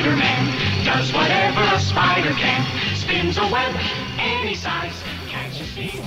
Spider-Man does whatever a spider can. Spins a web any size. Can't you see?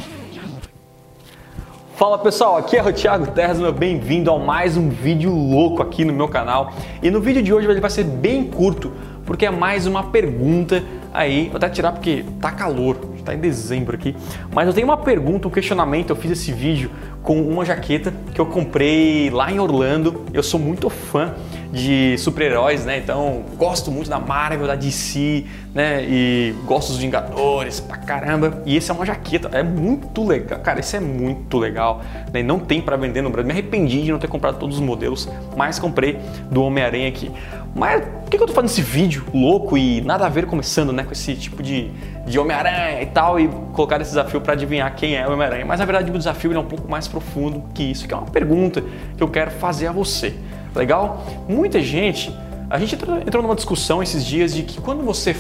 Fala pessoal, aqui é o Thiago Terra, bem-vindo a mais um vídeo louco aqui no meu canal. E no vídeo de hoje ele vai ser bem curto, porque é mais uma pergunta aí. Vou até tirar porque tá calor, tá em dezembro aqui. Mas eu tenho uma pergunta, um questionamento. Eu fiz esse vídeo com uma jaqueta que eu comprei lá em Orlando. Eu sou muito fã de super-heróis, né? Então gosto muito da Marvel, da DC, né? E gosto dos Vingadores pra caramba. E esse é uma jaqueta, é muito legal. Cara, esse é muito legal. Né? Não tem para vender no Brasil. Me arrependi de não ter comprado todos os modelos, mas comprei do Homem-Aranha aqui. Mas por que eu tô fazendo esse vídeo louco e nada a ver começando, né? Com esse tipo de, de Homem-Aranha e tal, e colocar esse desafio para adivinhar quem é o Homem-Aranha. Mas na verdade o desafio é um pouco mais profundo que isso, que é uma pergunta que eu quero fazer a você. Legal? Muita gente, a gente entrou numa discussão esses dias de que quando você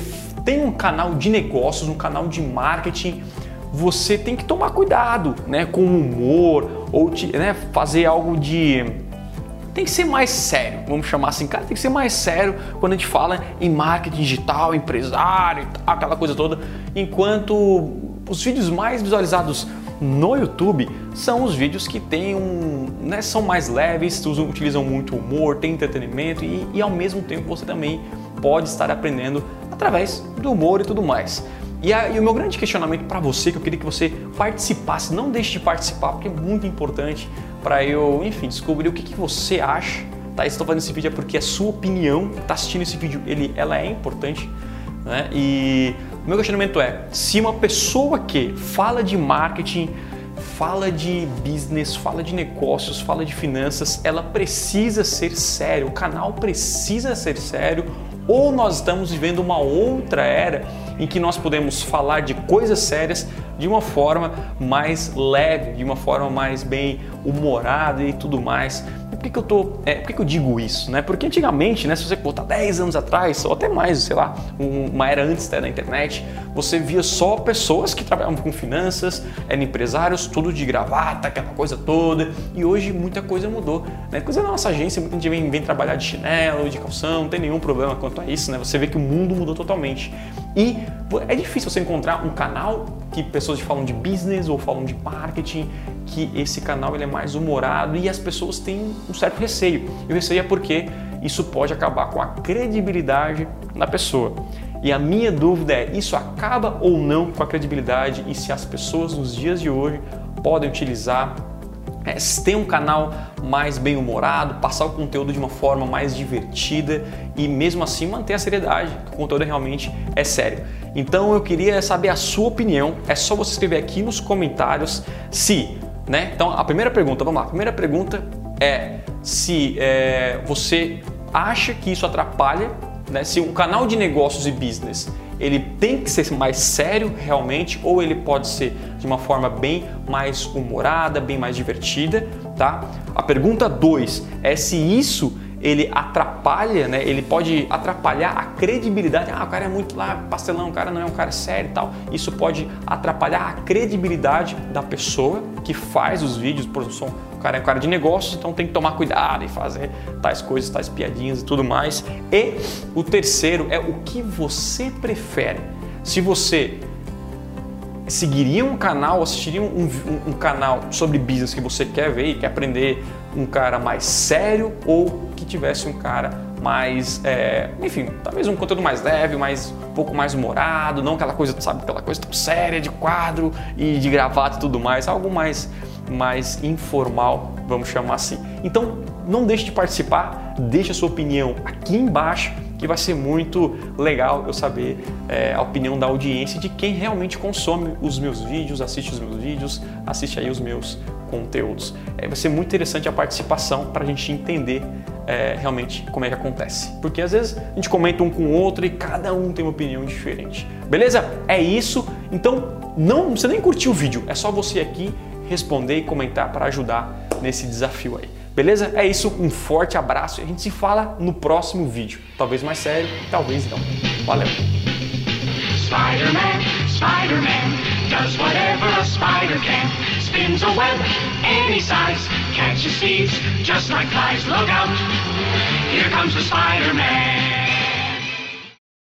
tem um canal de negócios, um canal de marketing, você tem que tomar cuidado, né, com o humor ou te, né, fazer algo de tem que ser mais sério, vamos chamar assim, cara, tem que ser mais sério quando a gente fala em marketing digital, empresário, aquela coisa toda, enquanto os vídeos mais visualizados no YouTube são os vídeos que têm um, né, são mais leves, utilizam muito humor, tem entretenimento e, e ao mesmo tempo você também pode estar aprendendo através do humor e tudo mais. E, a, e o meu grande questionamento para você, que eu queria que você participasse, não deixe de participar, porque é muito importante para eu, enfim, descobrir o que, que você acha. Tá? Estou fazendo esse vídeo é porque a sua opinião, está assistindo esse vídeo, ele, ela é importante. Né? E meu questionamento é: se uma pessoa que fala de marketing, fala de business, fala de negócios, fala de finanças, ela precisa ser sério, o canal precisa ser sério, ou nós estamos vivendo uma outra era em que nós podemos falar de coisas sérias de uma forma mais leve, de uma forma mais bem humorada e tudo mais que, que eu tô. É, por que, que eu digo isso? Né? Porque antigamente, né, se você botar 10 anos atrás, ou até mais, sei lá, uma era antes né, da internet, você via só pessoas que trabalhavam com finanças, eram empresários, tudo de gravata, aquela coisa toda. E hoje muita coisa mudou. Né? Coisa na nossa agência, muita gente vem, vem trabalhar de chinelo, de calção, não tem nenhum problema quanto a isso, né? Você vê que o mundo mudou totalmente. E é difícil você encontrar um canal que pessoas falam de business ou falam de marketing, que esse canal ele é mais humorado e as pessoas têm um certo receio. E o receio é porque isso pode acabar com a credibilidade da pessoa. E a minha dúvida é: isso acaba ou não com a credibilidade e se as pessoas nos dias de hoje podem utilizar é, ter um canal mais bem humorado, passar o conteúdo de uma forma mais divertida e mesmo assim manter a seriedade, que o conteúdo realmente é sério. Então eu queria saber a sua opinião. É só você escrever aqui nos comentários se, né? Então a primeira pergunta, vamos lá. A primeira pergunta é se é, você acha que isso atrapalha, né? Se um canal de negócios e business ele tem que ser mais sério realmente ou ele pode ser de uma forma bem mais humorada, bem mais divertida, tá? A pergunta 2 é se isso ele atrapalha, né? Ele pode atrapalhar a credibilidade. Ah, o cara é muito lá pastelão, o cara não é um cara sério e tal. Isso pode atrapalhar a credibilidade da pessoa que faz os vídeos, por exemplo, o cara é um cara de negócios, então tem que tomar cuidado e fazer tais coisas, tais piadinhas e tudo mais. E o terceiro é o que você prefere. Se você seguiria um canal, assistiria um, um, um, canal sobre business que você quer ver e quer aprender um cara mais sério ou que tivesse um cara mais, é, enfim, talvez um conteúdo mais leve, mais um pouco mais humorado, não aquela coisa, sabe, aquela coisa tão séria de quadro e de gravata e tudo mais, algo mais mais informal, vamos chamar assim. Então, não deixe de participar, deixe a sua opinião aqui embaixo que vai ser muito legal eu saber é, a opinião da audiência de quem realmente consome os meus vídeos, assiste os meus vídeos, assiste aí os meus conteúdos. É, vai ser muito interessante a participação para a gente entender é, realmente como é que acontece. Porque às vezes a gente comenta um com o outro e cada um tem uma opinião diferente. Beleza? É isso. Então não você nem curtiu o vídeo, é só você aqui responder e comentar para ajudar nesse desafio aí. Beleza? É isso, um forte abraço e a gente se fala no próximo vídeo. Talvez mais sério, talvez não. Valeu! Spider-Man, Spider-Man, does whatever a spider can. Spins a web any size, catches just like flies. Look out, here comes the Spider-Man.